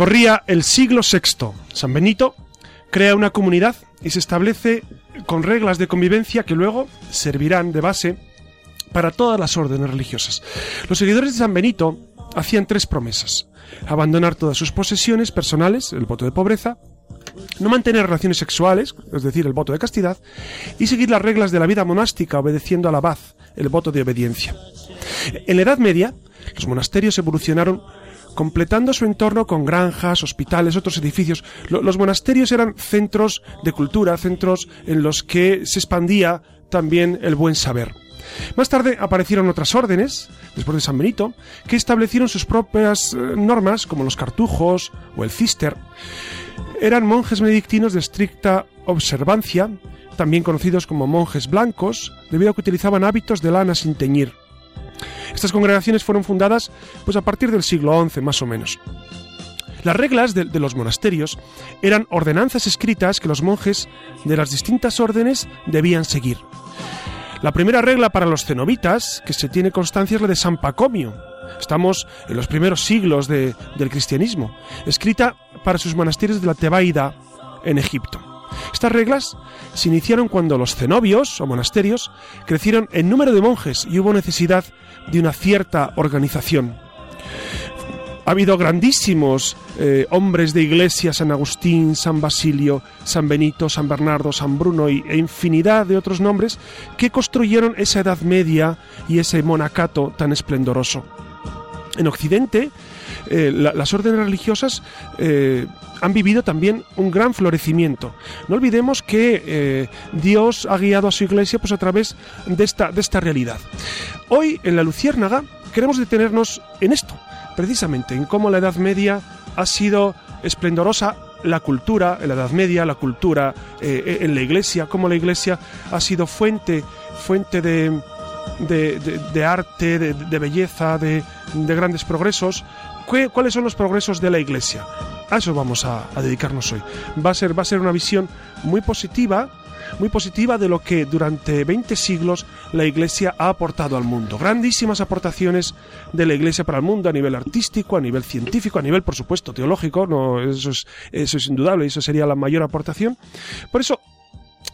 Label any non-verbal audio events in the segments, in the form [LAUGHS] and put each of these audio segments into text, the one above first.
Corría el siglo VI. San Benito crea una comunidad y se establece con reglas de convivencia que luego servirán de base para todas las órdenes religiosas. Los seguidores de San Benito hacían tres promesas. Abandonar todas sus posesiones personales, el voto de pobreza, no mantener relaciones sexuales, es decir, el voto de castidad, y seguir las reglas de la vida monástica obedeciendo al abad, el voto de obediencia. En la Edad Media, los monasterios evolucionaron completando su entorno con granjas, hospitales, otros edificios. los monasterios eran centros de cultura, centros en los que se expandía también el buen saber. Más tarde aparecieron otras órdenes, después de San Benito, que establecieron sus propias eh, normas, como los cartujos o el cister. Eran monjes benedictinos de estricta observancia, también conocidos como monjes blancos, debido a que utilizaban hábitos de lana sin teñir. Estas congregaciones fueron fundadas pues a partir del siglo XI más o menos. Las reglas de, los monasterios eran ordenanzas escritas que los monjes de las distintas órdenes debían seguir. La primera regla para los cenobitas, que se tiene constancia, es la de San Pacomio. Estamos en los primeros siglos del cristianismo, escrita para sus monasterios de la Tebaida en Egipto. Estas reglas se iniciaron cuando los cenobios o monasterios crecieron en número de monjes y hubo necesidad de una cierta organización. Ha habido grandísimos eh, hombres de iglesia, San Agustín, San Basilio, San Benito, San Bernardo, San Bruno y, infinidad de otros nombres que construyeron esa Edad Media y ese monacato tan esplendoroso. En Occidente, eh, las órdenes religiosas eh, han vivido también un gran florecimiento. No olvidemos que eh, Dios ha guiado a su iglesia pues, a través de esta, de esta realidad. Hoy, en la Luciérnaga, queremos detenernos en esto, precisamente, en cómo la Edad Media ha sido esplendorosa la cultura, en la Edad Media, la cultura en la Iglesia, cómo la Iglesia ha sido fuente, fuente de, de, arte, de, belleza, de, grandes progresos. ¿Cuáles son los progresos de la Iglesia? A eso vamos a, dedicarnos hoy. Va a, ser, va a ser una visión muy positiva, muy positiva de lo que durante 20 siglos la Iglesia ha aportado al mundo. Grandísimas aportaciones de la Iglesia para el mundo a nivel artístico, a nivel científico, a nivel, por supuesto, teológico. No, eso es, eso es indudable, eso sería la mayor aportación. Por eso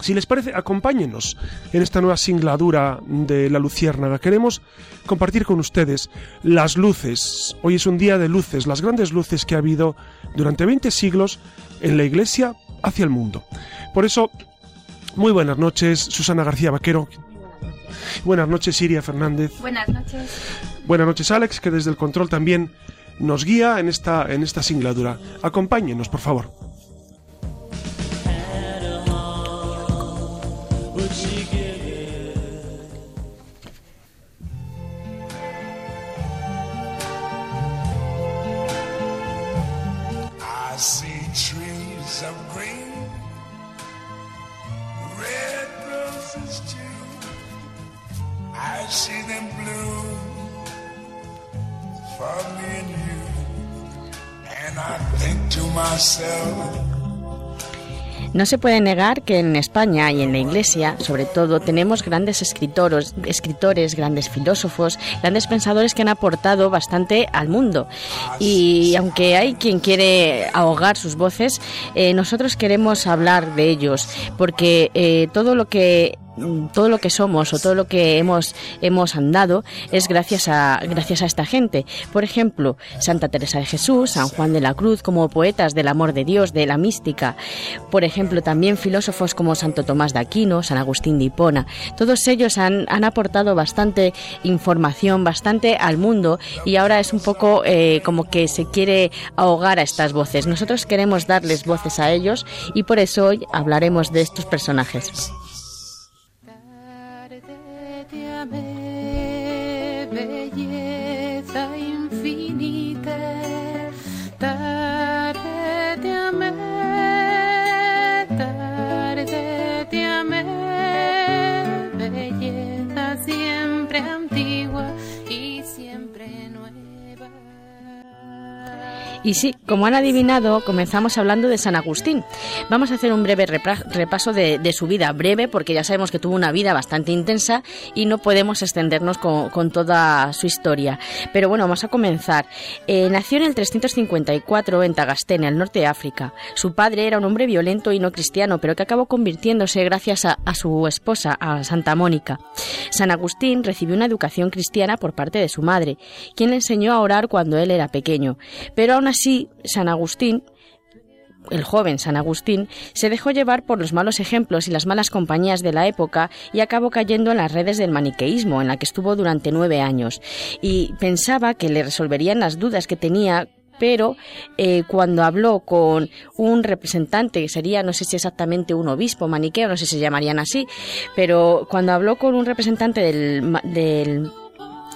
si les parece, acompáñenos en esta nueva singladura de la Luciérnaga. Queremos compartir con ustedes las luces. Hoy es un día de luces, las grandes luces que ha habido durante 20 siglos en la Iglesia hacia el mundo. Por eso, muy buenas noches, Susana García Vaquero. Buenas noches, Siria Fernández. Buenas noches. Buenas noches, Alex, que desde el control también nos guía en esta, en esta singladura. Acompáñenos, por favor. No se puede negar que en España y en la Iglesia, sobre todo, tenemos grandes escritores, escritores, grandes filósofos, grandes pensadores que han aportado bastante al mundo. Y aunque hay quien quiere ahogar sus voces, eh, nosotros queremos hablar de ellos, porque eh, todo lo que todo lo que somos o todo lo que hemos, hemos andado es gracias a, gracias a esta gente. Por ejemplo, Santa Teresa de Jesús, San Juan de la Cruz, como poetas del amor de Dios, de la mística. Por ejemplo, también filósofos como Santo Tomás de Aquino, San Agustín de Hipona. Todos ellos han, han aportado bastante información, bastante al mundo y ahora es un poco eh, como que se quiere ahogar a estas voces. Nosotros queremos darles voces a ellos y por eso hoy hablaremos de estos personajes. te amé, bellísimo. Y sí, como han adivinado, comenzamos hablando de San Agustín. Vamos a hacer un breve repaso de, su vida, breve porque ya sabemos que tuvo una vida bastante intensa y no podemos extendernos con, toda su historia. Pero bueno, vamos a comenzar. Eh, nació en el 354 en Tagastene, al norte de África. Su padre era un hombre violento y no cristiano, pero que acabó convirtiéndose gracias a, a su esposa, a Santa Mónica. San Agustín recibió una educación cristiana por parte de su madre, quien le enseñó a orar cuando él era pequeño. Pero aún así, San Agustín el joven San Agustín se dejó llevar por los malos ejemplos y las malas compañías de la época y acabó cayendo en las redes del maniqueísmo, en la que estuvo durante nueve años, y pensaba que le resolverían las dudas que tenía pero eh, cuando habló con un representante, que sería, no sé si exactamente un obispo maniqueo, no sé si se llamarían así, pero cuando habló con un representante del, del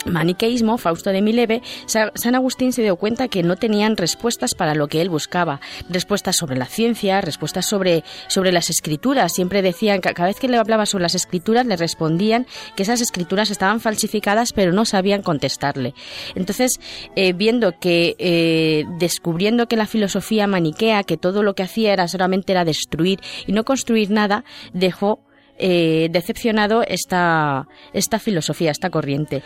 maniqueísmo, Fausto de Mileve, San Agustín se dio cuenta que no tenían respuestas para lo que él buscaba, respuestas sobre la ciencia, respuestas sobre, sobre las escrituras. Siempre decían, que cada vez que le hablaba sobre las escrituras, le respondían que esas escrituras estaban falsificadas, pero no sabían contestarle. Entonces, eh, viendo que, eh, descubriendo que la filosofía maniquea, que todo lo que hacía era solamente era destruir y no construir nada, dejó eh, decepcionado esta, esta filosofía, esta corriente.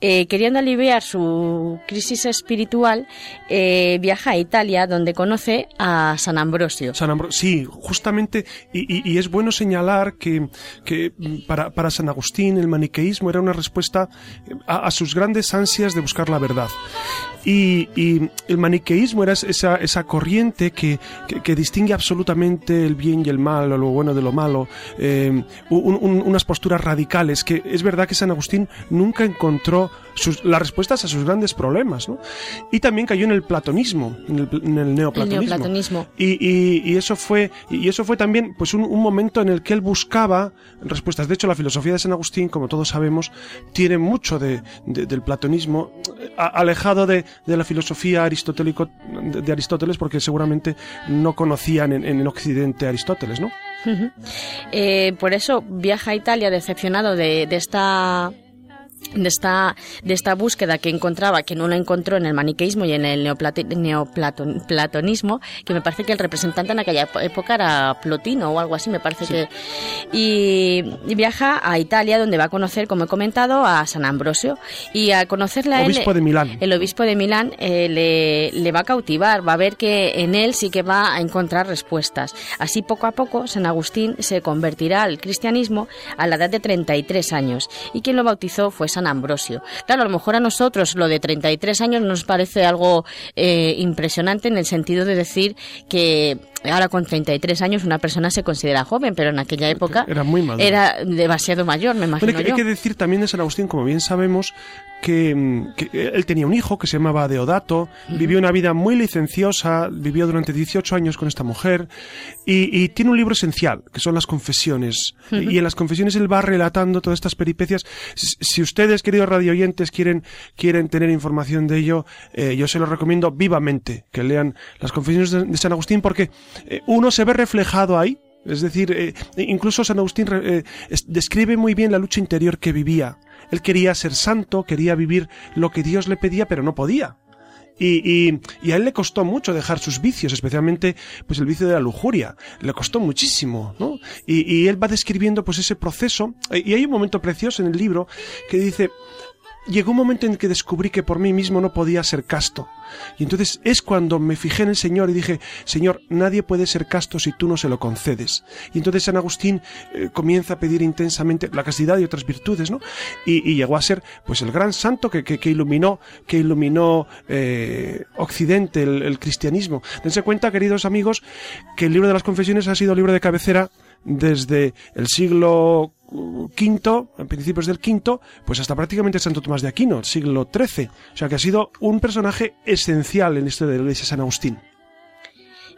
Eh, queriendo aliviar su crisis espiritual, eh, viaja a Italia, donde conoce a San Ambrosio. San sí, justamente, y, es bueno señalar que, que para, para, San Agustín el maniqueísmo era una respuesta a, sus grandes ansias de buscar la verdad. Y, el maniqueísmo era esa, esa corriente que, que, distingue absolutamente el bien y el mal, o lo bueno de lo malo, unas posturas radicales, que es verdad que San Agustín nunca encontró las respuestas a sus grandes problemas, ¿no? Y también cayó en el platonismo, en el, neoplatonismo. Y, eso fue, y eso fue también pues un, momento en el que él buscaba respuestas. De hecho, la filosofía de San Agustín, como todos sabemos, tiene mucho de, del platonismo, alejado de, la filosofía aristotélico de, Aristóteles, porque seguramente no conocían en, en Occidente a Aristóteles, ¿no? Eh, por eso viaja a Italia decepcionado de, de esta de esta, de esta búsqueda que encontraba, que no la encontró en el maniqueísmo y en el neoplatonismo, que me parece que el representante en aquella época era Plotino o algo así, me parece que... Y, viaja a Italia, donde va a conocer, como he comentado, a San Ambrosio. Y a conocerle a obispo de Milán. el obispo de Milán eh, le, le va a cautivar, va a ver que en él sí que va a encontrar respuestas. Así, poco a poco, San Agustín se convertirá al cristianismo a la edad de 33 años. Y quien lo bautizó fue San Ambrosio. Claro, a lo mejor a nosotros lo de 33 años nos parece algo eh, impresionante en el sentido de decir que ahora con 33 años una persona se considera joven, pero en aquella época era, muy era demasiado mayor, me imagino. hay, que decir también de San Agustín, como bien sabemos, que, él tenía un hijo que se llamaba Deodato, vivió una vida muy licenciosa, vivió durante 18 años con esta mujer y, tiene un libro esencial, que son las confesiones. Y en las confesiones él va relatando todas estas peripecias. Si ustedes, queridos radio oyentes, quieren, quieren tener información de ello, eh, yo se lo recomiendo vivamente que lean las confesiones de, San Agustín porque eh, uno se ve reflejado ahí es decir, eh, incluso San Agustín describe muy bien la lucha interior que vivía él quería ser santo, quería vivir lo que Dios le pedía, pero no podía. Y, a él le costó mucho dejar sus vicios, especialmente pues el vicio de la lujuria. Le costó muchísimo, ¿no? Y, él va describiendo pues ese proceso. Y hay un momento precioso en el libro que dice, llegó un momento en que descubrí que por mí mismo no podía ser casto. Y entonces es cuando me fijé en el Señor y dije, Señor, nadie puede ser casto si tú no se lo concedes. Y entonces San Agustín eh, comienza a pedir intensamente la castidad y otras virtudes, ¿no? Y, llegó a ser, pues, el gran santo que, que, iluminó, que iluminó eh, Occidente, el, el cristianismo. Dense cuenta, queridos amigos, que el libro de las confesiones ha sido libro de cabecera desde el siglo V, en principios del V, pues hasta prácticamente Santo Tomás de Aquino, siglo XIII. O sea que ha sido un personaje esencial en la historia de la Iglesia San Agustín.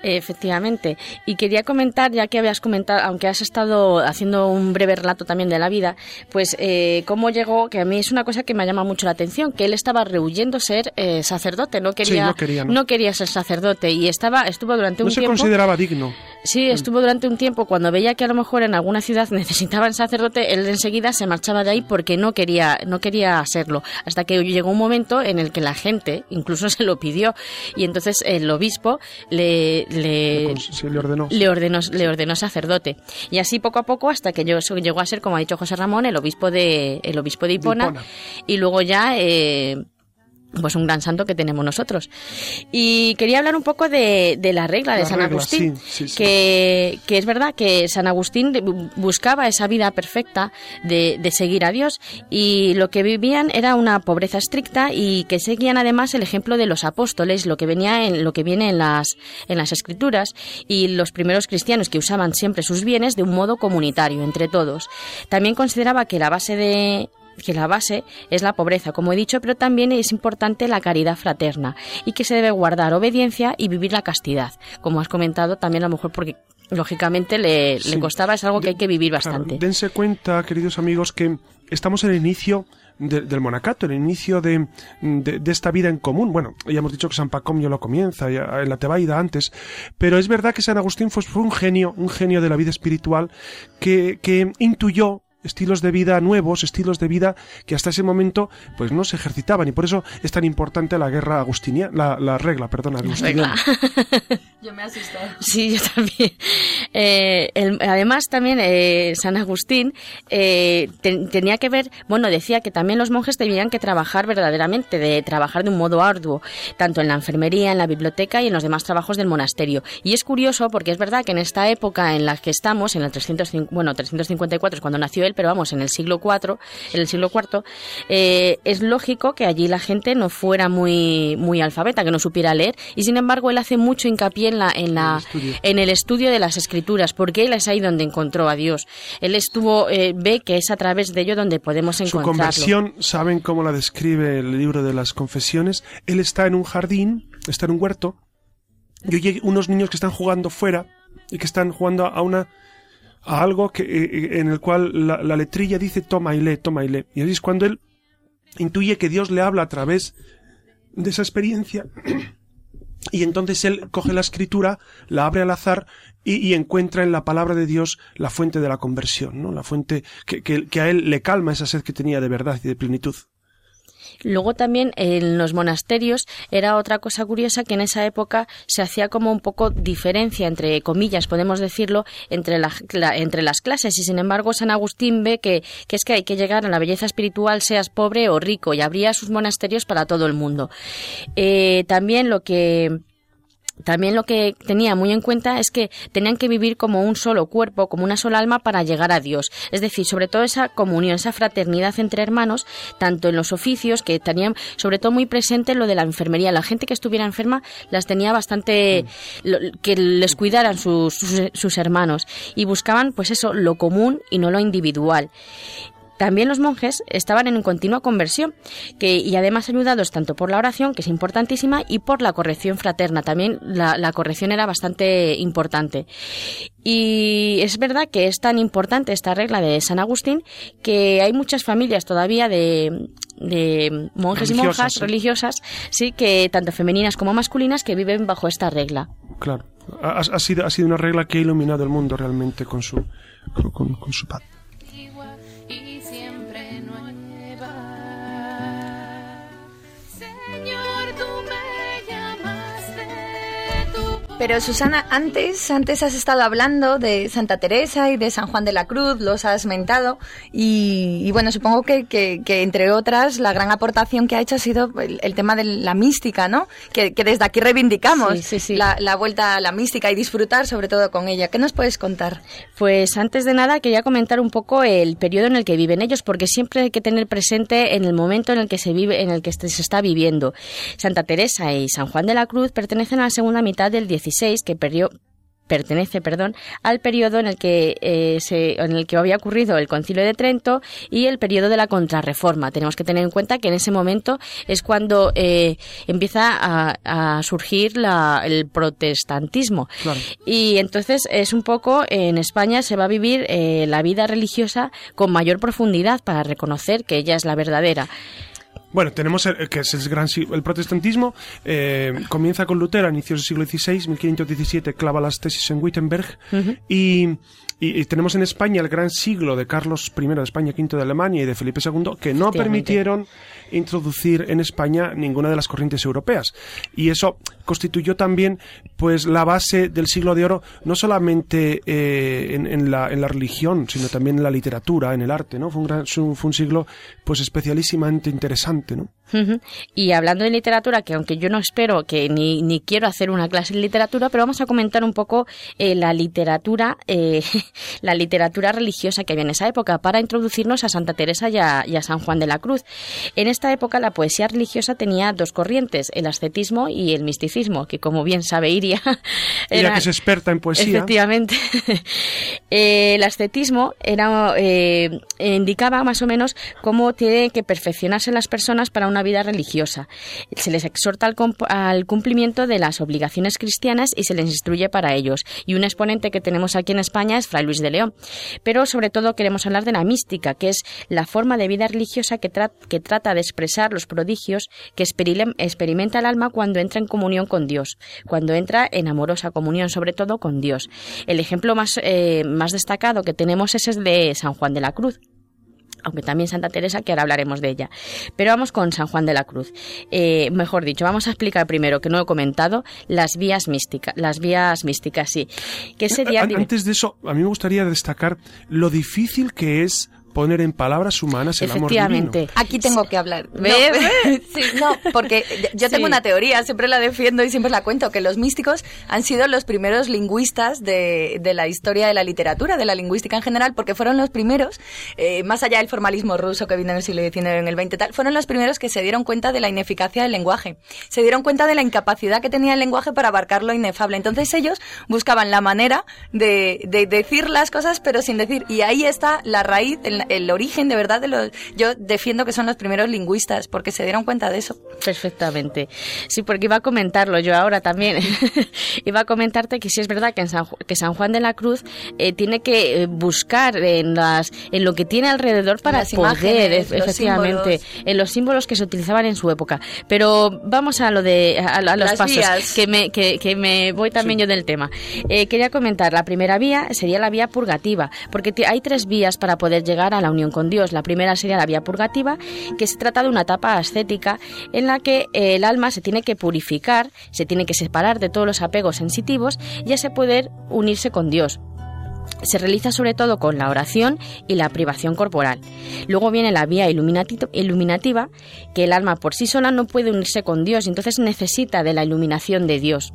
Efectivamente. Y quería comentar, ya que habías comentado, aunque has estado haciendo un breve relato también de la vida, pues eh, cómo llegó, que a mí es una cosa que me llama mucho la atención, que él estaba rehuyendo ser eh, sacerdote, no quería, no, quería, ser sacerdote y estaba, estuvo durante un tiempo. No se consideraba digno. Sí, mm. estuvo durante un tiempo cuando veía que a lo mejor en alguna ciudad [LAUGHS] necesitaban sacerdote, él enseguida se marchaba de ahí porque no quería, no quería serlo. Hasta que llegó un momento en el que la gente incluso [LAUGHS] se lo pidió y entonces el obispo le le, ordenó. Le, ordenó, le ordenó sacerdote. Y así poco a poco hasta que llegó a ser, como ha dicho José Ramón, el obispo de, el obispo de Hipona, y luego ya eh, pues un gran santo que tenemos nosotros. Y quería hablar un poco de, la regla de San Agustín, Que, que, es verdad que San Agustín buscaba esa vida perfecta de, de, seguir a Dios y lo que vivían era una pobreza estricta y que seguían además el ejemplo de los apóstoles, lo que venía en lo que viene en las en las escrituras y los primeros cristianos que usaban siempre sus bienes de un modo comunitario entre todos. También consideraba que la base de que la base es la pobreza, como he dicho, pero también es importante la caridad fraterna y que se debe guardar obediencia y vivir la castidad, como has comentado también a lo mejor porque lógicamente le, costaba, es algo que hay que vivir bastante. dense cuenta, queridos amigos, que estamos en el inicio del monacato, el inicio de, de, esta vida en común. Bueno, ya hemos dicho que San Pacomio lo comienza, en la Tebaida antes, pero es verdad que San Agustín fue, fue un genio, un genio de la vida espiritual que, que intuyó estilos de vida nuevos, estilos de vida que hasta ese momento pues no se ejercitaban y por eso es tan importante la guerra agustiniana, la, regla, perdón, agustiniana. [LAUGHS] yo me he asustado. Sí, yo también. Eh, además también eh, San Agustín eh, tenía que ver, bueno, decía que también los monjes tenían que trabajar verdaderamente, de trabajar de un modo arduo, tanto en la enfermería, en la biblioteca y en los demás trabajos del monasterio. Y es curioso porque es verdad que en esta época en la que estamos, en el 350, bueno, 354 es cuando nació pero vamos, en el siglo IV, en el siglo IV, eh, es lógico que allí la gente no fuera muy, muy alfabeta, que no supiera leer, y sin embargo él hace mucho hincapié en la, en la, el en el estudio de las escrituras, porque él es ahí donde encontró a Dios. Él estuvo, eh, ve que es a través de ello donde podemos encontrarlo. Su conversión, saben cómo la describe el libro de las confesiones. Él está en un jardín, está en un huerto, y oye unos niños que están jugando fuera y que están jugando a una a algo que, eh, eh, en el cual la, letrilla dice toma y lee, toma y lee. Y es cuando él intuye que Dios le habla a través de esa experiencia. [CLEARS THROAT] Y entonces él coge la escritura, la abre al azar y, encuentra en la palabra de Dios la fuente de la conversión, ¿no? La fuente que, que a él le calma esa sed que tenía de verdad y de plenitud. Luego también en los monasterios era otra cosa curiosa que en esa época se hacía como un poco diferencia entre comillas, podemos decirlo, entre, entre las clases y sin embargo San Agustín ve que, que, es que hay que llegar a la belleza espiritual seas pobre o rico y abría sus monasterios para todo el mundo. Eh, también lo que también lo que tenía muy en cuenta es que tenían que vivir como un solo cuerpo, como una sola alma para llegar a Dios. Es decir, sobre todo esa comunión, esa fraternidad entre hermanos, tanto en los oficios, que tenían sobre todo muy presente lo de la enfermería. La gente que estuviera enferma las tenía bastante, que les cuidaran sus, sus hermanos y buscaban pues eso, lo común y no lo individual. También los monjes estaban en continua conversión que, y además ayudados tanto por la oración, que es importantísima, y por la corrección fraterna. También la, corrección era bastante importante. Y es verdad que es tan importante esta regla de San Agustín que hay muchas familias todavía de, monjes y monjas religiosas, sí, que tanto femeninas como masculinas que viven bajo esta regla. Claro, ha, sido, ha sido una regla que ha iluminado el mundo realmente con su, con, con su paz. Pero Susana, antes, antes has estado hablando de Santa Teresa y de San Juan de la Cruz, los has mentado, y, bueno, supongo que, que, entre otras la gran aportación que ha hecho ha sido el, tema de la mística, ¿no? Que, desde aquí reivindicamos La, la, vuelta a la mística y disfrutar sobre todo con ella. ¿Qué nos puedes contar? Pues antes de nada quería comentar un poco el periodo en el que viven ellos, porque siempre hay que tener presente en el momento en el que se vive, en el que se está viviendo. Santa Teresa y San Juan de la Cruz pertenecen a la segunda mitad del 16 que perdió pertenece, perdón, al periodo en el que eh, se, en el que había ocurrido el Concilio de Trento y el periodo de la Contrarreforma. Tenemos que tener en cuenta que en ese momento es cuando eh, empieza a, surgir el protestantismo. Y entonces es un poco en España se va a vivir eh, la vida religiosa con mayor profundidad para reconocer que ella es la verdadera. Bueno, tenemos el, que es el gran el protestantismo eh, comienza con Lutero a inicios del siglo XVI, 1517 clava las tesis en Wittenberg y y, tenemos en España el gran siglo de Carlos I de España, V de Alemania y de Felipe II, que no permitieron introducir en España ninguna de las corrientes europeas. Y eso constituyó también pues la base del siglo de oro, no solamente eh, en, la, en, la, religión, sino también en la literatura, en el arte. ¿no? Fue, un gran, fue un siglo pues especialísimamente interesante. ¿No? Y hablando de literatura, que aunque yo no espero que ni, ni quiero hacer una clase de literatura, pero vamos a comentar un poco eh, la literatura, eh, [LAUGHS] la literatura religiosa que había en esa época para introducirnos a Santa Teresa y a, San Juan de la Cruz. En esta época la poesía religiosa tenía dos corrientes, el ascetismo y el misticismo, que como bien sabe Iria, [LAUGHS] era, que es experta en poesía. Efectivamente. [LAUGHS] Eh, el ascetismo era, indicaba más o menos cómo tiene que perfeccionarse las personas para una vida religiosa. Se les exhorta al, cumplimiento de las obligaciones cristianas y se les instruye para ellos. Y un exponente que tenemos aquí en España es Fray Luis de León. Pero sobre todo queremos hablar de la mística, que es la forma de vida religiosa que, que trata de expresar los prodigios que experimenta el alma cuando entra en comunión con Dios, cuando entra en amorosa comunión sobre todo con Dios. El ejemplo más, eh, más destacado que tenemos es el de San Juan de la Cruz aunque también Santa Teresa, que ahora hablaremos de ella. Pero vamos con San Juan de la Cruz. Eh, mejor dicho, vamos a explicar primero, que no he comentado, las vías místicas. Las vías místicas, sí. Que sería... Antes de eso, a mí me gustaría destacar lo difícil que es poner en palabras humanas el amor divino. Aquí tengo que hablar. No, [LAUGHS] porque yo tengo una teoría, siempre la defiendo y siempre la cuento, que los místicos han sido los primeros lingüistas de, de la historia de la literatura, de la lingüística en general, porque fueron los primeros, eh, más allá del formalismo ruso que vino en el siglo XIX, en el XX tal, fueron los primeros que se dieron cuenta de la ineficacia del lenguaje. Se dieron cuenta de la incapacidad que tenía el lenguaje para abarcar lo inefable. Entonces ellos buscaban la manera de, de decir las cosas, pero sin decir. Y ahí está la raíz, el, origen de verdad de los... Yo defiendo que son los primeros lingüistas porque se dieron cuenta de eso. Perfectamente. Sí, porque iba a comentarlo yo ahora también. [LAUGHS] iba a comentarte que sí es verdad que, en San, que San Juan de la Cruz eh, tiene que eh, buscar en, las, en lo que tiene alrededor para las poder, efectivamente, en los símbolos que se utilizaban en su época. Pero vamos a lo de a, los pasos, que me, que, que, me voy también yo del tema. Eh, quería comentar, la primera vía sería la vía purgativa, porque hay tres vías para poder llegar a la unión con Dios. La primera sería la vía purgativa, que se trata de una etapa ascética en la que eh, el alma se tiene que purificar, se tiene que separar de todos los apegos sensitivos y se poder unirse con Dios se realiza sobre todo con la oración y la privación corporal. Luego viene la vía iluminativa, que el alma por sí sola no puede unirse con Dios, entonces necesita de la iluminación de Dios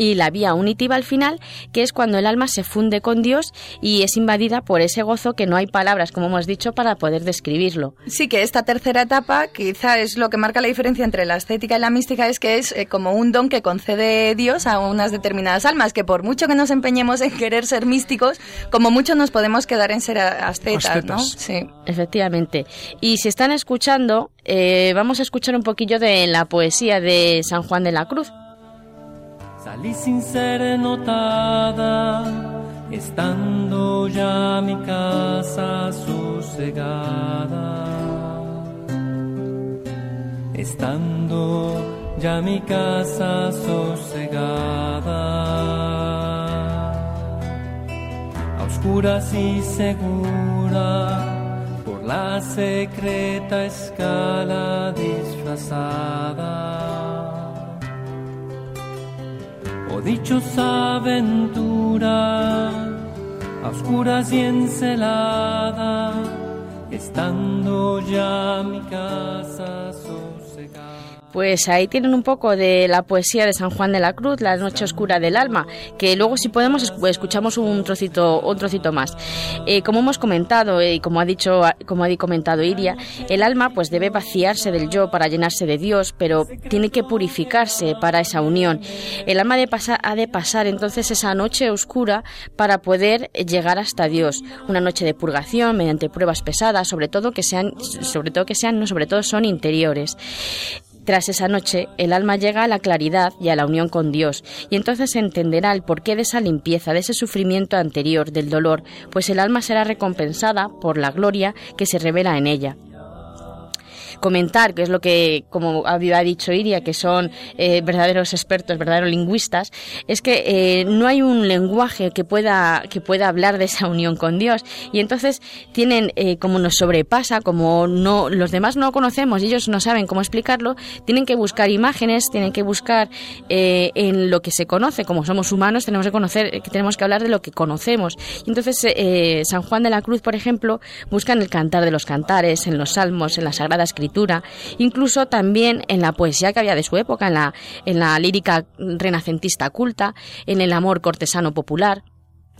y la vía unitiva al final, que es cuando el alma se funde con Dios y es invadida por ese gozo que no hay palabras, como hemos dicho, para poder describirlo. Sí, que esta tercera etapa quizá es lo que marca la diferencia entre la estética y la mística, es que es eh, como un don que concede Dios a unas determinadas almas, que por mucho que nos empeñemos en querer ser místicos, como mucho nos podemos quedar en ser ascetas, ¿no? Sí. Efectivamente. Y si están escuchando, eh, vamos a escuchar un poquillo de la poesía de San Juan de la Cruz. Salí sin ser notada, estando ya mi casa sosegada. Estando ya mi casa sosegada. A oscuras y segura por la secreta escala disfrazada o dichosa aventura, a oscuras y encelada, estando ya mi casa pues ahí tienen un poco de la poesía de San Juan de la Cruz, La noche oscura del alma, que luego si podemos escuchamos un trocito, un trocito más. Eh, como hemos comentado y como ha dicho, como ha comentado Iria, el alma pues debe vaciarse del yo para llenarse de Dios, pero tiene que purificarse para esa unión. El alma de pasar, ha de pasar entonces esa noche oscura para poder llegar hasta Dios. Una noche de purgación mediante pruebas pesadas, sobre todo que sean, sobre todo que sean, no sobre todo son interiores. Tras esa noche, el alma llega a la claridad y a la unión con Dios, y entonces entenderá el porqué de esa limpieza, de ese sufrimiento anterior, del dolor, pues el alma será recompensada por la gloria que se revela en ella comentar, que es lo que, como había dicho Iria, que son eh, verdaderos expertos, verdaderos lingüistas, es que eh, no hay un lenguaje que pueda, que pueda hablar de esa unión con Dios. Y entonces tienen, eh, como nos sobrepasa, como no, los demás no conocemos y ellos no saben cómo explicarlo, tienen que buscar imágenes, tienen que buscar en lo que se conoce, como somos humanos, tenemos que conocer, tenemos que hablar de lo que conocemos. Y entonces San Juan de la Cruz, por ejemplo, busca en el cantar de los cantares, en los salmos, en la Sagrada Escritura, incluso también en la poesía que había de su época, en la, en la lírica renacentista culta, en el amor cortesano popular.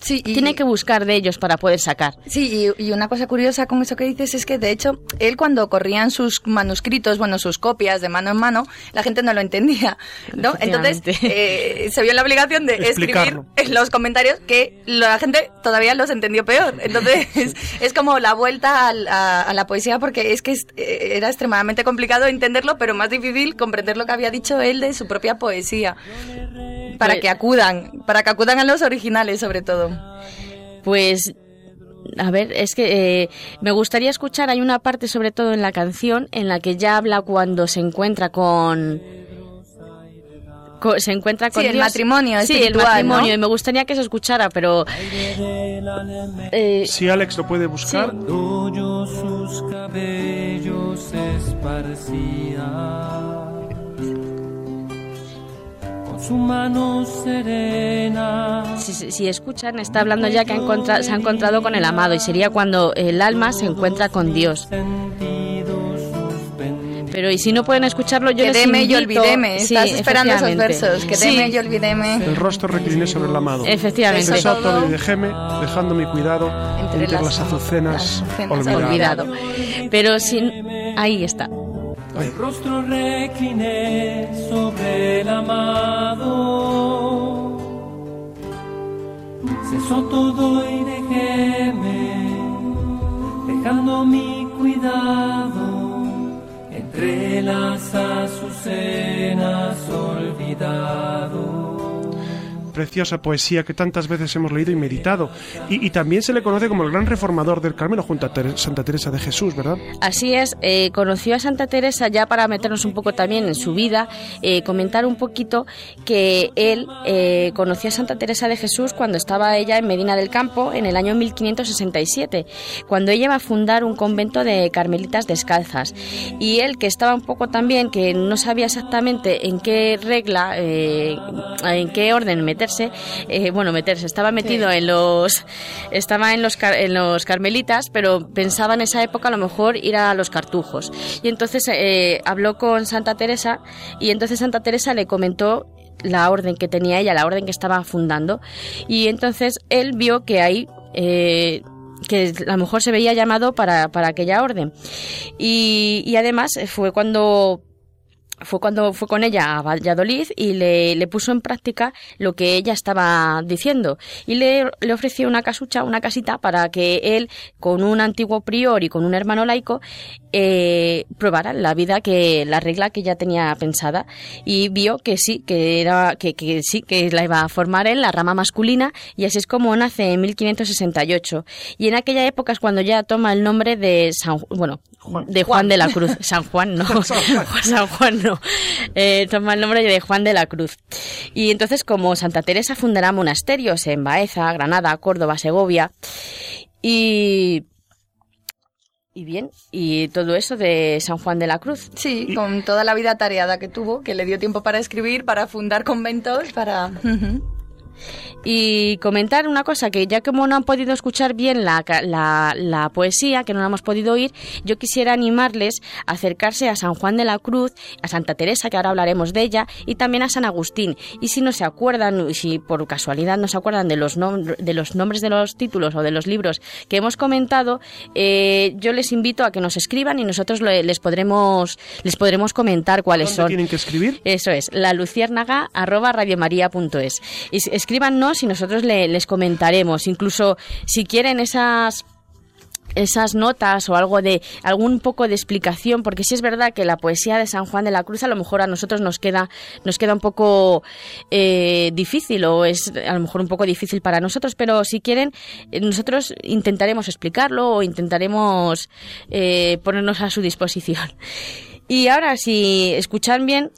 Sí, Tiene que buscar de ellos para poder sacar. Sí, y, una cosa curiosa con eso que dices es que, de hecho, él cuando corrían sus manuscritos, bueno, sus copias de mano en mano, la gente no lo entendía, ¿no? Entonces, eh, se vio la obligación de escribir en los comentarios que la gente todavía los entendió peor. Entonces, es como la vuelta a, la poesía porque es que eh, era extremadamente complicado entenderlo, pero más difícil comprender lo que había dicho él de su propia poesía para que acudan, para que acudan a los originales sobre todo. Pues a ver, es que eh, me gustaría escuchar, hay una parte sobre todo en la canción en la que ya habla cuando se encuentra con... se encuentra con sí, el matrimonio sí el matrimonio y me gustaría que se escuchara pero eh, si Alex lo puede buscar. sus cabellos su mano serena. Si, escuchan, está hablando ya que se ha encontrado con el amado y sería cuando el alma se encuentra con Dios. Pero y si no pueden escucharlo, yo les invito... y olvideme. Estás esperando esos versos. Que sí. y olvideme. El rostro recliné sobre el amado. Efectivamente. Exacto, y dejéme, dejando mi cuidado entre, las, azucenas, olvidado. Pero sin... Ahí está. El rostro recliné sobre el amado. Cesó todo y dejéme, dejando mi cuidado entre las azucenas olvidado preciosa poesía que tantas veces hemos leído y meditado. Y, también se le conoce como el gran reformador del Carmelo junto a Santa Teresa de Jesús, ¿verdad? Así es, eh, conoció a Santa Teresa ya para meternos un poco también en su vida, eh, comentar un poquito que él eh, conoció a Santa Teresa de Jesús cuando estaba ella en Medina del Campo en el año 1567, cuando ella iba a fundar un convento de carmelitas descalzas. Y él, que estaba un poco también, que no sabía exactamente en qué regla, en qué orden eh, bueno, meterse, estaba metido en los, estaba en los, en los carmelitas, pero pensaba en esa época a lo mejor ir a los cartujos. Y entonces eh, habló con Santa Teresa y entonces Santa Teresa le comentó la orden que tenía ella, la orden que estaba fundando. Y entonces él vio que ahí eh, que a lo mejor se veía llamado para, para aquella orden. Y, y, además fue cuando fue cuando fue con ella a Valladolid y le, le, puso en práctica lo que ella estaba diciendo. Y le, le, ofreció una casucha, una casita para que él, con un antiguo prior y con un hermano laico, eh, probara la vida que la regla que ya tenía pensada. Y vio que sí, que era que, que sí, que la iba a formar en la rama masculina y así es como nace en 1568 y en aquella época es cuando ya toma el nombre de San, bueno, de Juan, de la Cruz, San Juan no, [LAUGHS] [LAUGHS] San Juan. No, eh, toma el nombre de Juan de la Cruz. Y entonces como Santa Teresa fundará monasterios en Baeza, Granada, Córdoba, Segovia y Y bien, y todo eso de San Juan de la Cruz. Sí, con toda la vida tareada que tuvo, que le dio tiempo para escribir, para fundar conventos, para... [LAUGHS] Y comentar una cosa, que ya como no han podido escuchar bien la, la, poesía, que no la hemos podido oír, yo quisiera animarles a acercarse a San Juan de la Cruz, a Santa Teresa, que ahora hablaremos de ella, y también a San Agustín. Y si no se acuerdan, si por casualidad no se acuerdan de los, de los nombres de los títulos o de los libros que hemos comentado, eh, yo les invito a que nos escriban y nosotros les podremos les podremos comentar cuáles son. tienen que escribir? Eso es, la luciérnaga arroba radiomaria.es. Y escríbanos y nosotros les comentaremos. Incluso si quieren esas esas notas o algo de algún poco de explicación porque si es verdad que la poesía de San Juan de la Cruz a lo mejor a nosotros nos queda nos queda un poco eh, difícil o es a lo mejor un poco difícil para nosotros pero si quieren eh, nosotros intentaremos explicarlo o intentaremos eh, ponernos a su disposición y ahora si escuchan bien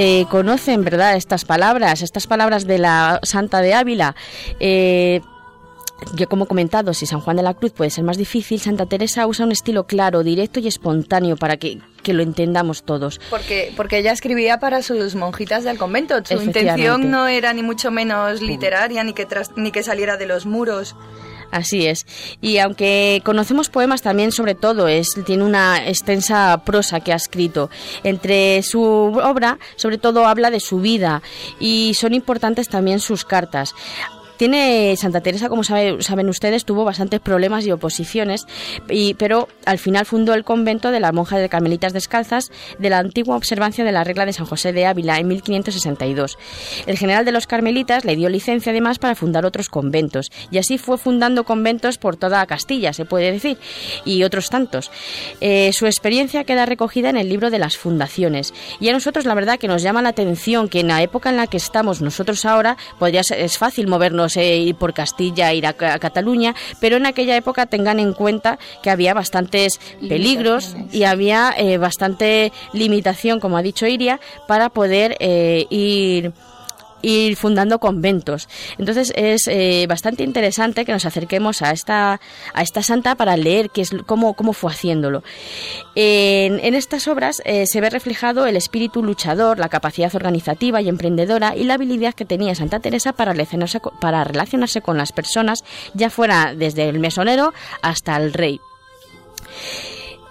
eh, conocen, ¿verdad?, estas palabras, estas palabras de la Santa de Ávila. Eh, yo como he comentado, si San Juan de la Cruz puede ser más difícil, Santa Teresa usa un estilo claro, directo y espontáneo para que, lo entendamos todos. Porque, porque ella escribía para sus monjitas del convento. Su intención no era ni mucho menos literaria, ni que, ni que saliera de los muros. Así es. Y aunque conocemos poemas también, sobre todo, es, tiene una extensa prosa que ha escrito. Entre su obra, sobre todo, habla de su vida y son importantes también sus cartas. Tiene Santa Teresa, como saben ustedes, tuvo bastantes problemas y oposiciones, pero al final fundó el convento de la monja de Carmelitas Descalzas de la antigua observancia de la regla de San José de Ávila en 1562. El general de los Carmelitas le dio licencia además para fundar otros conventos, y así fue fundando conventos por toda Castilla, se puede decir, y otros tantos. Eh, su experiencia queda recogida en el libro de las fundaciones, y a nosotros la verdad que nos llama la atención que en la época en la que estamos nosotros ahora, podría ser, es fácil movernos ir por Castilla, ir a, Cataluña, pero en aquella época tengan en cuenta que había bastantes peligros y había eh, bastante limitación, como ha dicho Iria, para poder eh, ir ir fundando conventos. Entonces es eh, bastante interesante que nos acerquemos a esta, a esta santa para leer qué es, cómo, cómo fue haciéndolo. En, estas obras eh, se ve reflejado el espíritu luchador, la capacidad organizativa y emprendedora y la habilidad que tenía Santa Teresa para relacionarse, para relacionarse con las personas, ya fuera desde el mesonero hasta el rey.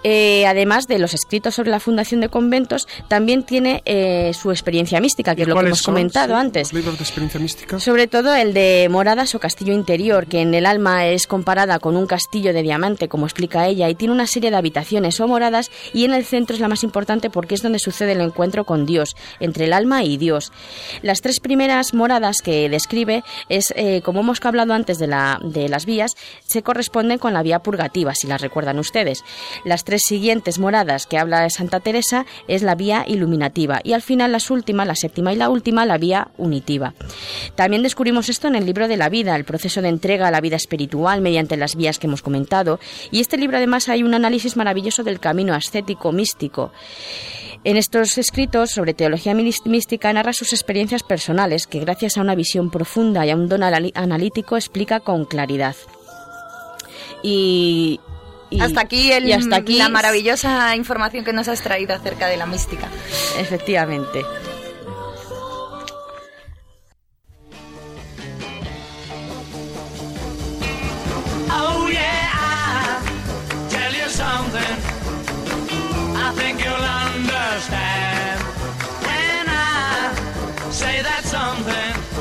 Eh, además de los escritos sobre la fundación de conventos, también tiene eh, su experiencia mística, que es lo que hemos comentado antes. libros de experiencia mística? Sobre todo el de Moradas o Castillo Interior, que en el alma es comparada con un castillo de diamante, como explica ella, y tiene una serie de habitaciones o moradas, y en el centro es la más importante porque es donde sucede el encuentro con Dios, entre el alma y Dios. Las tres primeras moradas que describe es, eh, como hemos hablado antes de, la, de las vías, se corresponden con la vía purgativa, si las recuerdan ustedes. Las tres siguientes moradas que habla de Santa Teresa es la vía iluminativa y al final las últimas, la séptima y la última, la vía unitiva. También descubrimos esto en el libro de la vida, el proceso de entrega a la vida espiritual mediante las vías que hemos comentado y este libro además hay un análisis maravilloso del camino ascético místico. En estos escritos sobre teología mística narra sus experiencias personales que gracias a una visión profunda y a un don analítico explica con claridad. Y, hasta aquí, el, hasta aquí la maravillosa información que nos has traído acerca de la mística. Efectivamente. Oh yeah, tell you something. I think you'll understand when I say that something.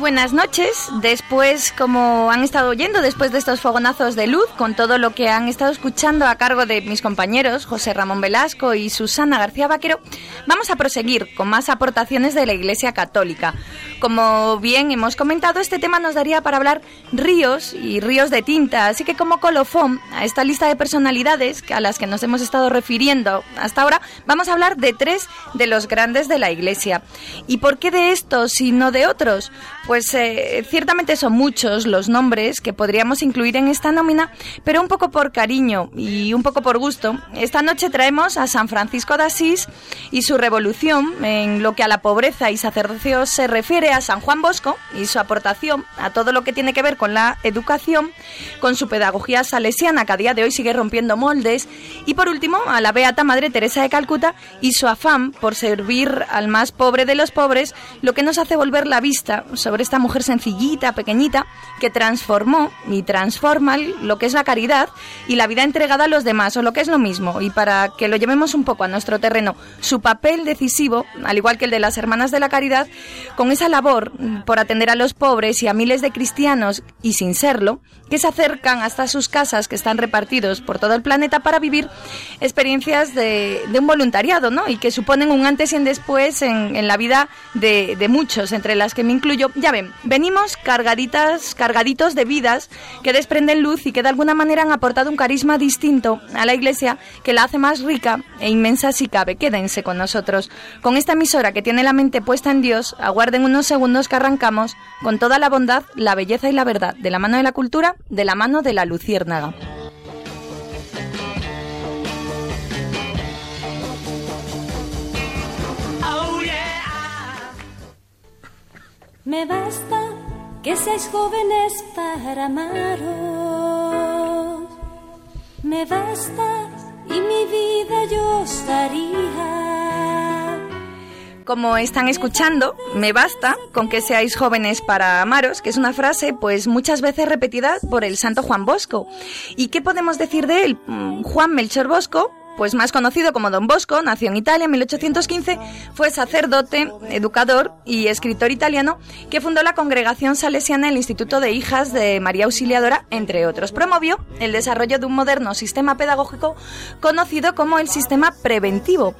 Buenas noches. Después, como han estado oyendo, después de estos fogonazos de luz, con todo lo que han estado escuchando a cargo de mis compañeros José Ramón Velasco y Susana García Vaquero, vamos a proseguir con más aportaciones de la Iglesia Católica. Como bien hemos comentado, este tema nos daría para hablar ríos y ríos de tinta, así que como colofón a esta lista de personalidades a las que nos hemos estado refiriendo hasta ahora, vamos a hablar de tres de los grandes de la Iglesia. ¿Y por qué de estos y no de otros? Pues eh, ciertamente son muchos los nombres que podríamos incluir en esta nómina, pero un poco por cariño y un poco por gusto, esta noche traemos a San Francisco de Asís y su revolución en lo que a la pobreza y sacerdocio se refiere a San Juan Bosco y su aportación a todo lo que tiene que ver con la educación, con su pedagogía salesiana que a día de hoy sigue rompiendo moldes, y por último a la Beata Madre Teresa de Calcuta y su afán por servir al más pobre de los pobres, lo que nos hace volver la vista sobre esta mujer sencillita, pequeñita, que transformó y transforma lo que es la caridad y la vida entregada a los demás, o lo que es lo mismo, y para que lo llevemos un poco a nuestro terreno, su papel decisivo, al igual que el de las Hermanas de la Caridad, con esa labor por atender a los pobres y a miles de cristianos, y sin serlo, que se acercan hasta sus casas que están repartidos por todo el planeta para vivir experiencias de, un voluntariado, ¿no? Y que suponen un antes y un después en, la vida de, de, muchos, entre las que me incluyo. Ya ven, venimos cargaditas, cargaditos de vidas que desprenden luz y que de alguna manera han aportado un carisma distinto a la Iglesia que la hace más rica e inmensa si cabe. Quédense con nosotros. Con esta emisora que tiene la mente puesta en Dios, aguarden unos segundos que arrancamos con toda la bondad, la belleza y la verdad, de la mano de la cultura, de la mano de la luciérnaga. Me basta que seáis jóvenes para amaros. Me basta y mi vida yo daría. Como están escuchando, me basta con que seáis jóvenes para amaros, que es una frase pues muchas veces repetida por el santo Juan Bosco. ¿Y qué podemos decir de él? Mm, Juan Melchor Bosco pues más conocido como Don Bosco, nació en Italia en 1815, fue sacerdote, educador y escritor italiano que fundó la congregación salesiana el Instituto de Hijas de María Auxiliadora, entre otros. Promovió el desarrollo de un moderno sistema pedagógico conocido como el sistema preventivo.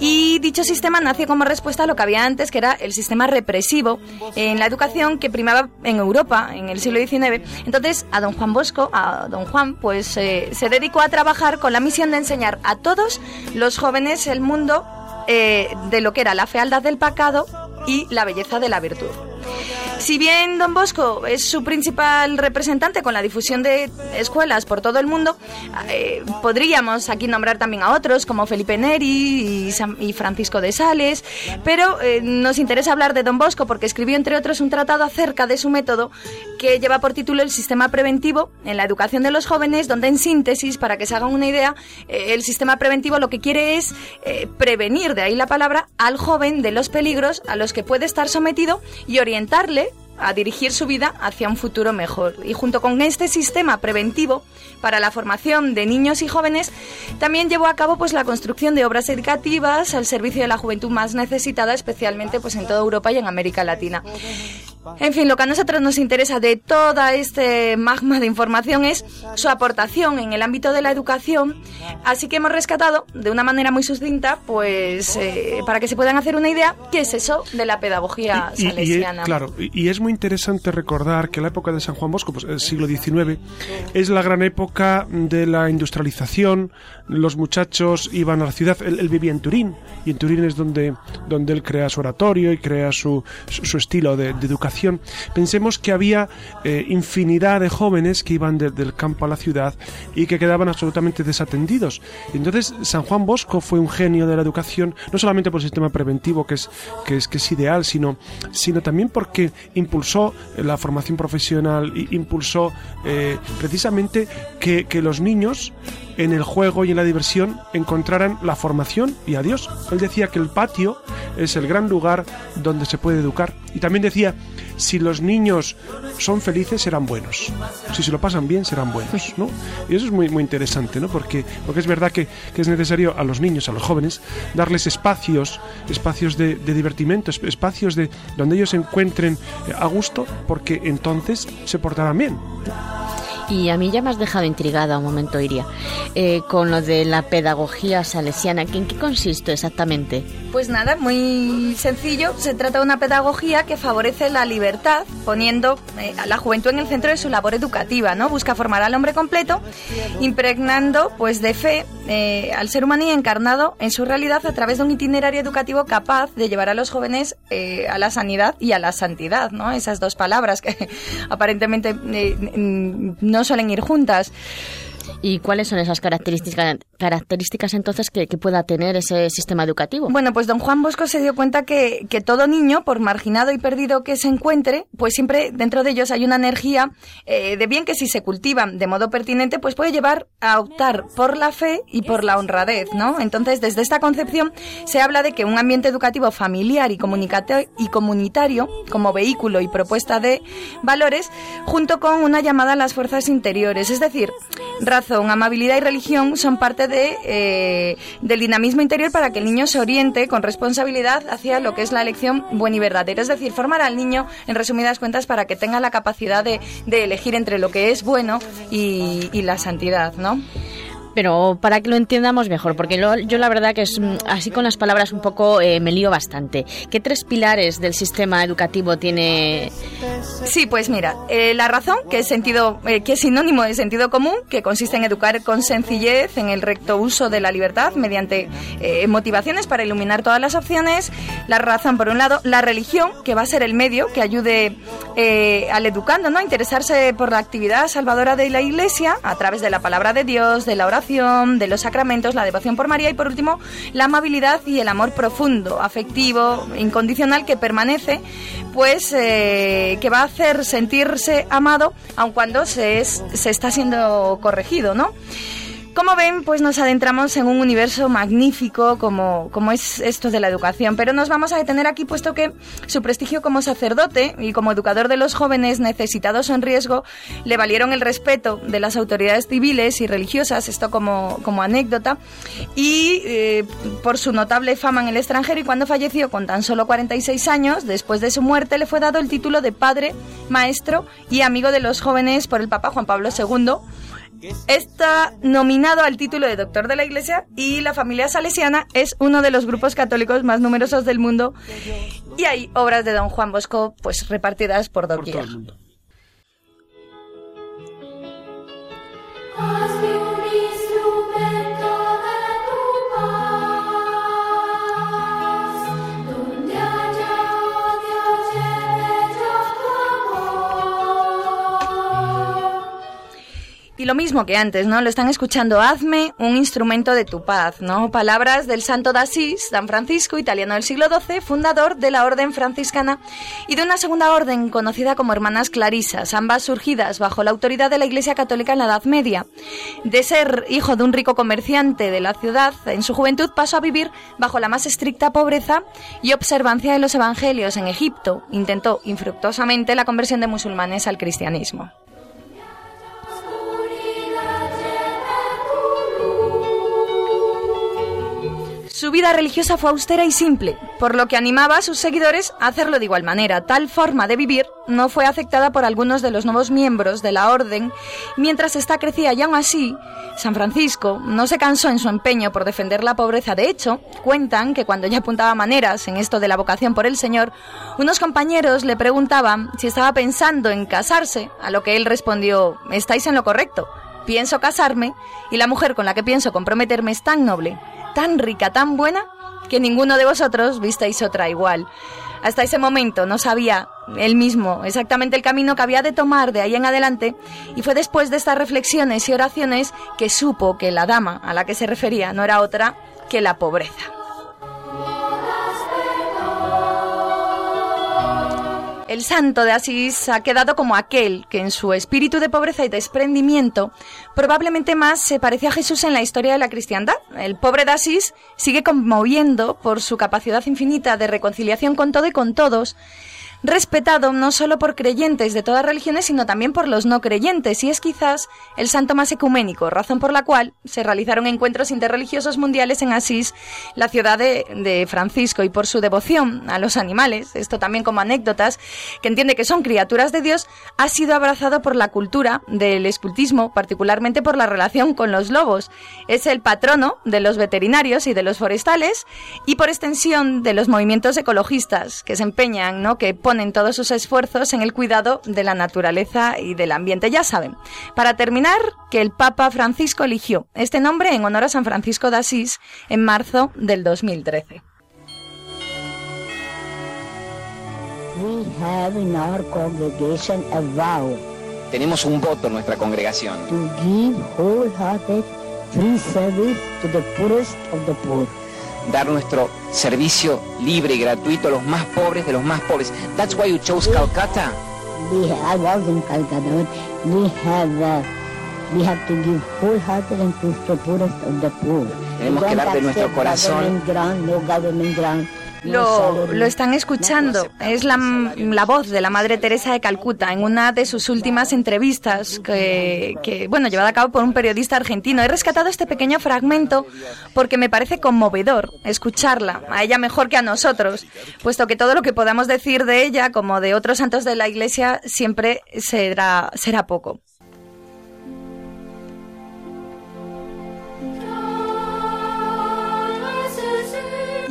Y dicho sistema nació como respuesta a lo que había antes, que era el sistema represivo en la educación que primaba en Europa en el siglo XIX. Entonces, a don Juan Bosco, a don Juan, pues eh, se dedicó a trabajar con la misión de enseñar a todos los jóvenes el mundo eh, de lo que era la fealdad del pecado y la belleza de la virtud. Si bien Don Bosco es su principal representante con la difusión de escuelas por todo el mundo, eh, podríamos aquí nombrar también a otros como Felipe Neri y, Francisco de Sales, pero eh, nos interesa hablar de Don Bosco porque escribió entre otros un tratado acerca de su método que lleva por título El sistema preventivo en la educación de los jóvenes, donde en síntesis, para que se hagan una idea, eh, el sistema preventivo lo que quiere es prevenir, de ahí la palabra, al joven de los peligros a los que puede estar sometido y orientarle a dirigir su vida hacia un futuro mejor. Y junto con este sistema preventivo para la formación de niños y jóvenes, también llevó a cabo pues la construcción de obras educativas al servicio de la juventud más necesitada, especialmente pues en toda Europa y en América Latina. En fin, lo que a nosotros nos interesa de toda este magma de información es su aportación en el ámbito de la educación, así que hemos rescatado de una manera muy sucinta, pues eh, para que se puedan hacer una idea, qué es eso de la pedagogía salesiana. claro, y es muy interesante recordar que la época de San Juan Bosco, pues el siglo XIX, es la gran época de la industrialización, los muchachos iban a la ciudad, él, vivía en Turín, y en Turín es donde, donde él crea su oratorio y crea su, su, estilo de, educación. Pensemos que había eh, infinidad de jóvenes que iban del campo a la ciudad y que quedaban absolutamente desatendidos. Entonces San Juan Bosco fue un genio de la educación, no solamente por el sistema preventivo, que es, que es, que es ideal, sino, sino también porque impulsó la formación profesional, impulsó eh, precisamente que, que los niños en el juego y en la diversión encontraran la formación y a Dios. Él decía que el patio es el gran lugar donde se puede educar. Y también decía, si los niños son felices, serán buenos. Si se lo pasan bien, serán buenos, ¿no? Y eso es muy, muy interesante, ¿no? Porque, porque es verdad que, es necesario a los niños, a los jóvenes, darles espacios, espacios de, de divertimento, espacios de donde ellos se encuentren a gusto, porque entonces se portarán bien. Y a mí ya me has dejado intrigada un momento, Iria, eh, con lo de la pedagogía salesiana. ¿En qué consiste exactamente? Pues nada, muy sencillo. Se trata de una pedagogía que favorece la libertad, poniendo eh, a la juventud en el centro de su labor educativa, ¿no? Busca formar al hombre completo, impregnando pues de fe eh, al ser humano y encarnado en su realidad a través de un itinerario educativo capaz de llevar a los jóvenes a la sanidad y a la santidad, ¿no? Esas dos palabras que [LAUGHS] aparentemente no no suelen ir juntas. ¿Y cuáles son esas características, características entonces que, pueda tener ese sistema educativo? Bueno, pues don Juan Bosco se dio cuenta que, que, todo niño, por marginado y perdido que se encuentre, pues siempre dentro de ellos hay una energía eh, de bien que si se cultivan de modo pertinente, pues puede llevar a optar por la fe y por la honradez, ¿no? Entonces, desde esta concepción se habla de que un ambiente educativo familiar y, y comunitario, como vehículo y propuesta de valores, junto con una llamada a las fuerzas interiores, es decir, razón, amabilidad y religión son parte de, eh, del dinamismo interior para que el niño se oriente con responsabilidad hacia lo que es la elección buena y verdadera. Es decir, formar al niño, en resumidas cuentas, para que tenga la capacidad de, de elegir entre lo que es bueno y, y la santidad, ¿no? Pero para que lo entendamos mejor, porque yo la verdad que es mm, así con las palabras un poco eh, me lío bastante. ¿Qué tres pilares del sistema educativo tiene? Sí, pues mira, eh, la razón, que es, sentido, eh, que es sinónimo de sentido común, que consiste en educar con sencillez en el recto uso de la libertad mediante motivaciones para iluminar todas las opciones. La razón, por un lado, la religión, que va a ser el medio que ayude al educando ¿no? a interesarse por la actividad salvadora de la Iglesia a través de la palabra de Dios, de la oración de los sacramentos, la devoción por María y por último la amabilidad y el amor profundo, afectivo, incondicional que permanece, pues eh, que va a hacer sentirse amado aun cuando se, se está siendo corregido, ¿no? Como ven, pues nos adentramos en un universo magnífico como, como es esto de la educación, pero nos vamos a detener aquí puesto que su prestigio como sacerdote y como educador de los jóvenes necesitados o en riesgo le valieron el respeto de las autoridades civiles y religiosas, esto como, como anécdota, y eh, por su notable fama en el extranjero y cuando falleció con tan solo 46 años, después de su muerte le fue dado el título de padre, maestro y amigo de los jóvenes por el Papa Juan Pablo II Está nominado al título de doctor de la Iglesia y la familia salesiana es uno de los grupos católicos más numerosos del mundo y hay obras de don Juan Bosco pues repartidas por doquier. Y lo mismo que antes, ¿no? Lo están escuchando, hazme un instrumento de tu paz, ¿no? Palabras del santo de Asís, San Francisco, italiano del siglo XII, fundador de la orden franciscana y de una segunda orden conocida como Hermanas Clarisas, ambas surgidas bajo la autoridad de la Iglesia Católica en la Edad Media. De ser hijo de un rico comerciante de la ciudad, en su juventud pasó a vivir bajo la más estricta pobreza y observancia de los evangelios en Egipto. Intentó infructuosamente la conversión de musulmanes al cristianismo. Su vida religiosa fue austera y simple, por lo que animaba a sus seguidores a hacerlo de igual manera. Tal forma de vivir no fue aceptada por algunos de los nuevos miembros de la orden, mientras esta crecía y aún así, San Francisco no se cansó en su empeño por defender la pobreza. De hecho, cuentan que cuando ya apuntaba maneras en esto de la vocación por el Señor, unos compañeros le preguntaban si estaba pensando en casarse, a lo que él respondió, estáis en lo correcto. Pienso casarme y la mujer con la que pienso comprometerme es tan noble tan rica, tan buena, que ninguno de vosotros visteis otra igual. Hasta ese momento no sabía él mismo exactamente el camino que había de tomar de ahí en adelante y fue después de estas reflexiones y oraciones que supo que la dama a la que se refería no era otra que la pobreza. El santo de Asís ha quedado como aquel que en su espíritu de pobreza y desprendimiento probablemente más se parece a Jesús en la historia de la cristiandad. El pobre de Asís sigue conmoviendo por su capacidad infinita de reconciliación con todo y con todos respetado no solo por creyentes de todas religiones, sino también por los no creyentes, y es quizás el santo más ecuménico, razón por la cual se realizaron encuentros interreligiosos mundiales en Asís, la ciudad de, Francisco, y por su devoción a los animales, esto también como anécdotas, que entiende que son criaturas de Dios, ha sido abrazado por la cultura del escultismo, particularmente por la relación con los lobos. Es el patrono de los veterinarios y de los forestales, y por extensión de los movimientos ecologistas que se empeñan, ¿no? que ponen todos sus esfuerzos en el cuidado de la naturaleza y del ambiente. Ya saben, para terminar, que el Papa Francisco eligió este nombre en honor a San Francisco de Asís en marzo del 2013. Tenemos un voto en nuestra congregación. To give wholehearted free service to the poorest of the poor dar nuestro servicio libre y gratuito a los más pobres de los más pobres. That's why you chose Calcutta. We, I was in Calcutta, but we have, uh, we have to give wholehearted and to the poorest of the poor. Tenemos que dar de nuestro corazón. Grant, no government grant, lo, lo, están escuchando. Es la, la, voz de la Madre Teresa de Calcuta en una de sus últimas entrevistas que, que, bueno, llevada a cabo por un periodista argentino. He rescatado este pequeño fragmento porque me parece conmovedor escucharla, a ella mejor que a nosotros, puesto que todo lo que podamos decir de ella, como de otros santos de la Iglesia, siempre será, será poco.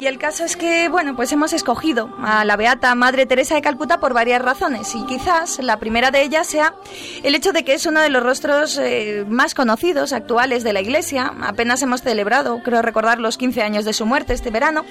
Y el caso es que, bueno, pues hemos escogido a la Beata Madre Teresa de Calcuta por varias razones. Y quizás la primera de ellas sea el hecho de que es uno de los rostros eh, más conocidos, actuales de la Iglesia. Apenas hemos celebrado, creo recordar, los 15 años de su muerte este verano.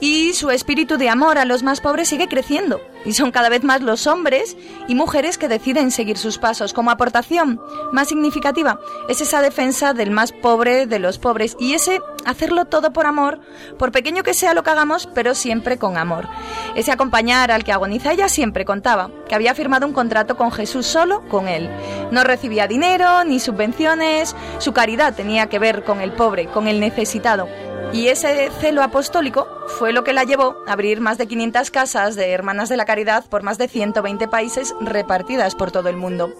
Y su espíritu de amor a los más pobres sigue creciendo y son cada vez más los hombres y mujeres que deciden seguir sus pasos. Como aportación más significativa es esa defensa del más pobre de los pobres y ese hacerlo todo por amor, por pequeño que sea lo que hagamos, pero siempre con amor. Ese acompañar al que agoniza ella siempre contaba que había firmado un contrato con Jesús solo con él. No recibía dinero ni subvenciones, su caridad tenía que ver con el pobre, con el necesitado. Y ese celo apostólico fue lo que la llevó a abrir más de 500 casas de Hermanas de la Caridad por más de 120 países repartidas por todo el mundo.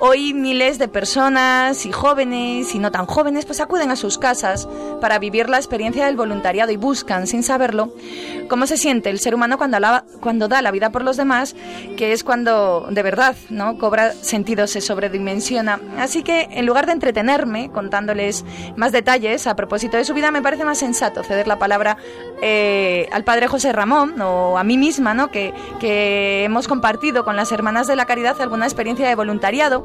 Hoy miles de personas y jóvenes y no tan jóvenes pues acuden a sus casas para vivir la experiencia del voluntariado y buscan sin saberlo cómo se siente el ser humano cuando, da la vida por los demás, que es cuando de verdad no cobra sentido, se sobredimensiona. Así que en lugar de entretenerme contándoles más detalles a propósito de su vida, me parece más sensato ceder la palabra eh, al padre José Ramón o a mí misma, ¿no? que hemos compartido con las hermanas de la caridad alguna experiencia de voluntariado,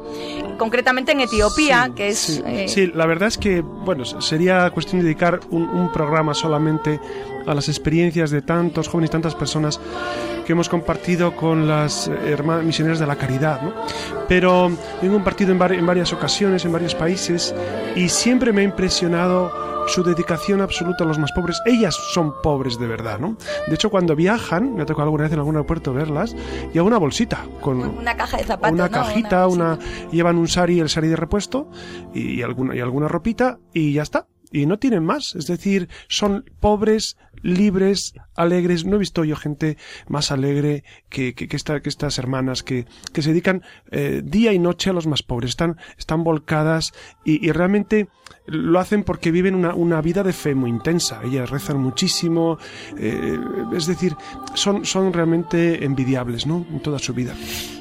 concretamente en Etiopía, que es... Eh, sí. la verdad es que, bueno, sería cuestión de dedicar un, un programa solamente a las experiencias de tantos jóvenes, tantas personas que hemos compartido con las hermanas misioneras de la caridad. ¿no? Pero he compartido en, en varias ocasiones, en varios países, y siempre me ha impresionado su dedicación absoluta a los más pobres. Ellas son pobres de verdad, ¿no? De hecho, cuando viajan, me ha tocado alguna vez en algún aeropuerto verlas, llevan una bolsita con una caja de zapatos, una cajita, una, llevan un sari, el sari de repuesto y alguna y alguna ropita y ya está. Y no tienen más, es decir, son pobres, libres, alegres. No he visto yo gente más alegre que, que, que, esta, que estas hermanas que, que se dedican eh, día y noche a los más pobres. Están, están volcadas y, y realmente lo hacen porque viven una, una, vida de fe muy intensa. Ellas rezan muchísimo, eh, es decir, son, son realmente envidiables, ¿no? En toda su vida.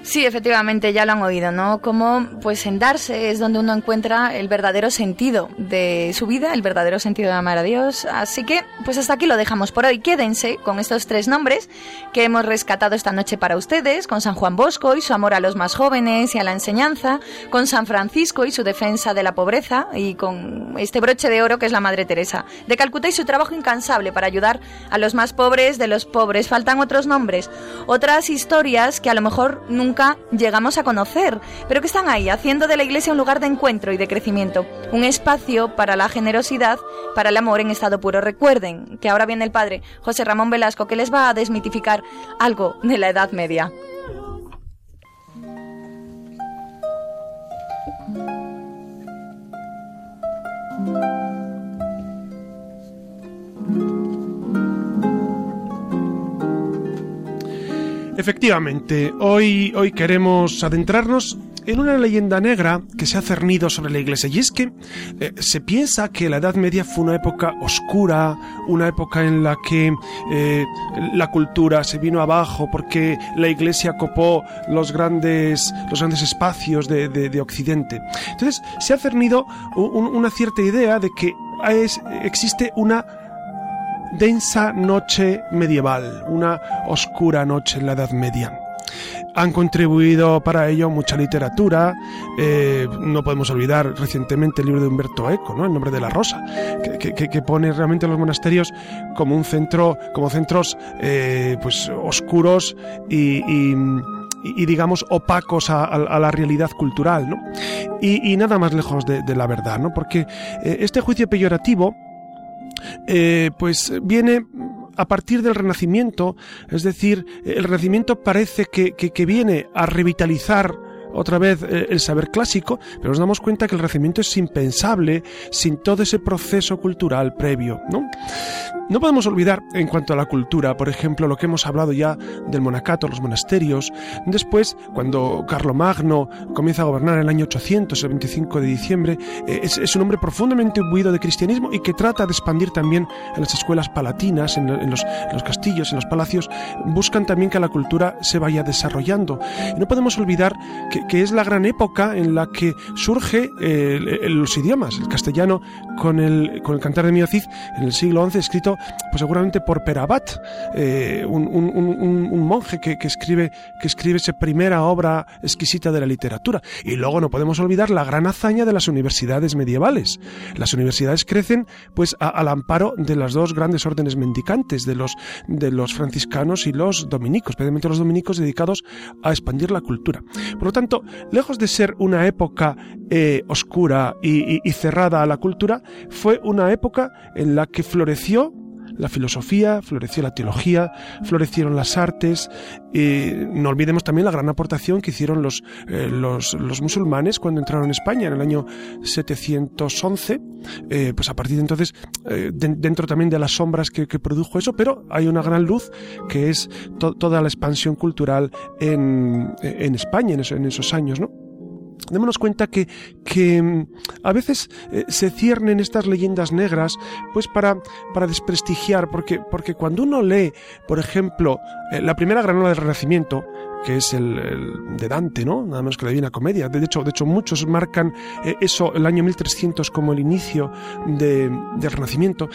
Sí, efectivamente, ya lo han oído, ¿no? Como pues en darse es donde uno encuentra el verdadero sentido de su vida, el verdadero sentido de amar a Dios. Así que, pues hasta aquí lo dejamos por hoy. Quédense con estos tres nombres que hemos rescatado esta noche para ustedes, con San Juan Bosco y su amor a los más jóvenes y a la enseñanza, con San Francisco y su defensa de la pobreza y con este broche de oro que es la Madre Teresa de Calcuta y su trabajo incansable para ayudar a los más pobres de los pobres. Faltan otros nombres, otras historias que a lo mejor nunca llegamos a conocer, pero que están ahí, haciendo de la Iglesia un lugar de encuentro y de crecimiento, un espacio para la generosidad para el amor en estado puro. Recuerden que ahora viene el padre José Ramón Velasco que les va a desmitificar algo de la Edad Media. Efectivamente, hoy, hoy queremos adentrarnos en una leyenda negra que se ha cernido sobre la Iglesia. Y es que eh, se piensa que la Edad Media fue una época oscura, una época en la que eh, la cultura se vino abajo porque la Iglesia copó los grandes, los grandes espacios de, Occidente. Entonces se ha cernido una cierta idea de que existe una densa noche medieval, una oscura noche en la Edad Media. Han contribuido para ello mucha literatura. Eh, no podemos olvidar recientemente el libro de Humberto Eco, ¿no? El nombre de la rosa, que, pone realmente los monasterios como un centro, como centros eh, pues oscuros y, digamos opacos a, la realidad cultural, ¿no? Y, nada más lejos de, la verdad, ¿no? Porque eh, este juicio peyorativo pues viene a partir del Renacimiento, es decir, el Renacimiento parece que, que viene a revitalizar otra vez eh, el saber clásico, pero nos damos cuenta que el Renacimiento es impensable sin todo ese proceso cultural previo, ¿no? No podemos olvidar, en cuanto a la cultura, por ejemplo, lo que hemos hablado ya del monacato, los monasterios. Después, cuando Carlomagno comienza a gobernar en el año 800, el 25 de diciembre, eh, es, un hombre profundamente imbuido de cristianismo y que trata de expandir también en las escuelas palatinas, en, los, castillos, en los palacios. Buscan también que la cultura se vaya desarrollando. Y no podemos olvidar que, es la gran época en la que surge eh, los idiomas, el castellano con el, con el cantar de Miocid en el siglo XI, escrito pues seguramente por Perabat, eh, un, monje que, escribe, que escribe esa primera obra exquisita de la literatura. Y luego no podemos olvidar la gran hazaña de las universidades medievales. Las universidades crecen pues al amparo de las dos grandes órdenes mendicantes, de los, de los franciscanos y los dominicos, especialmente los dominicos dedicados a expandir la cultura. Por lo tanto, lejos de ser una época eh, oscura y cerrada a la cultura, fue una época en la que floreció la filosofía, floreció la teología, florecieron las artes. Y no olvidemos también la gran aportación que hicieron los, eh, los, musulmanes cuando entraron en España en el año 711. Eh, pues a partir de entonces, eh, dentro también de las sombras que, produjo eso, pero hay una gran luz que es toda la expansión cultural en, en España en esos años, ¿no? Démonos cuenta que, que mm, a veces eh, se ciernen estas leyendas negras pues para, para desprestigiar, porque, porque cuando uno lee, por ejemplo, eh, la primera granola del Renacimiento, que es el, de Dante, ¿no? Nada menos que la Divina Comedia. De hecho, de hecho muchos marcan eh, eso, el año 1300, como el inicio de, del Renacimiento.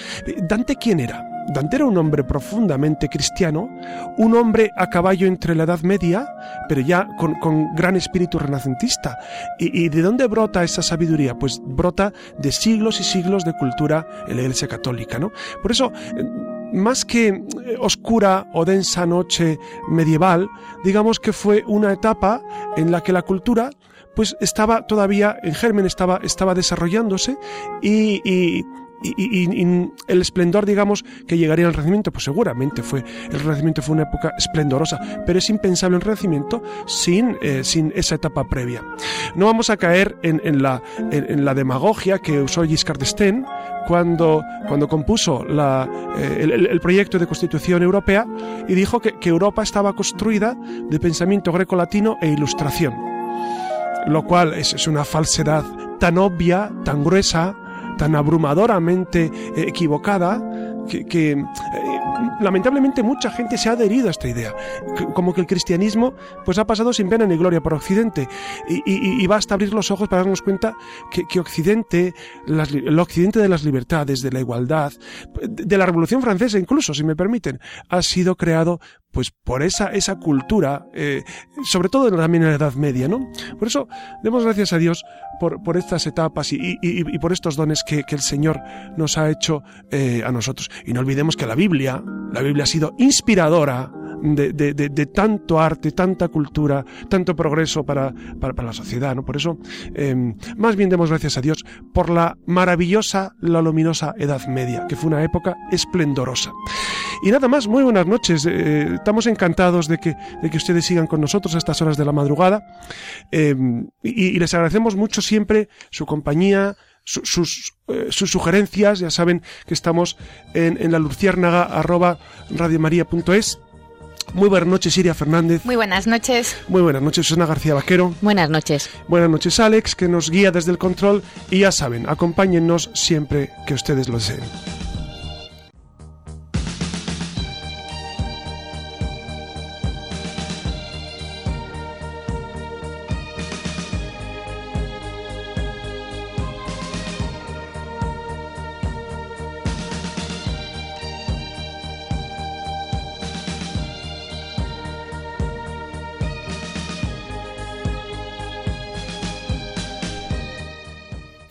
¿Dante quién era? Dante era un hombre profundamente cristiano, un hombre a caballo entre la Edad Media, pero ya con, gran espíritu renacentista. ¿Y, de dónde brota esa sabiduría? Pues brota de siglos y siglos de cultura en la Iglesia Católica, ¿no? Por eso, más que eh, oscura o densa noche medieval, digamos que fue una etapa en la que la cultura pues estaba todavía en germen, estaba, estaba desarrollándose y y, el esplendor, digamos, que llegaría al Renacimiento, pues seguramente fue, el Renacimiento fue una época esplendorosa, pero es impensable el Renacimiento sin, eh, sin esa etapa previa. No vamos a caer en, la, en, la demagogia que usó Giscard d'Estaing cuando, cuando compuso la, eh, el, proyecto de Constitución Europea y dijo que, que Europa estaba construida de pensamiento greco-latino e ilustración. Lo cual es, es una falsedad tan obvia, tan gruesa, tan abrumadoramente eh, equivocada que, eh, lamentablemente mucha gente se ha adherido a esta idea, como que el cristianismo pues ha pasado sin pena ni gloria por Occidente y, basta abrir los ojos para darnos cuenta que, Occidente, el Occidente de las libertades, de la igualdad, de la Revolución Francesa incluso, si me permiten, ha sido creado pues por esa, esa cultura, eh, sobre todo también en la Edad Media, ¿no? Por eso demos gracias a Dios por, estas etapas y, por estos dones que, el Señor nos ha hecho eh, a nosotros. Y no olvidemos que la Biblia, la Biblia ha sido inspiradora de, tanto arte, tanta cultura, tanto progreso para, para, la sociedad. ¿no? Por eso, em, más bien demos gracias a Dios por la maravillosa, la luminosa Edad Media, que fue una época esplendorosa. Y nada más, muy buenas noches. Eh, estamos encantados de que, de que ustedes sigan con nosotros a estas horas de la madrugada. Em, y, les agradecemos mucho siempre su compañía, sus, eh, sus sugerencias. Ya saben que estamos en, en la luciérnaga arroba radiomaria.es. Muy buenas noches, Iria Fernández. Muy buenas noches. Muy buenas noches, Susana García Vaquero. Buenas noches. Buenas noches, Alex, que nos guía desde el control. Y ya saben, acompáñennos siempre que ustedes lo deseen.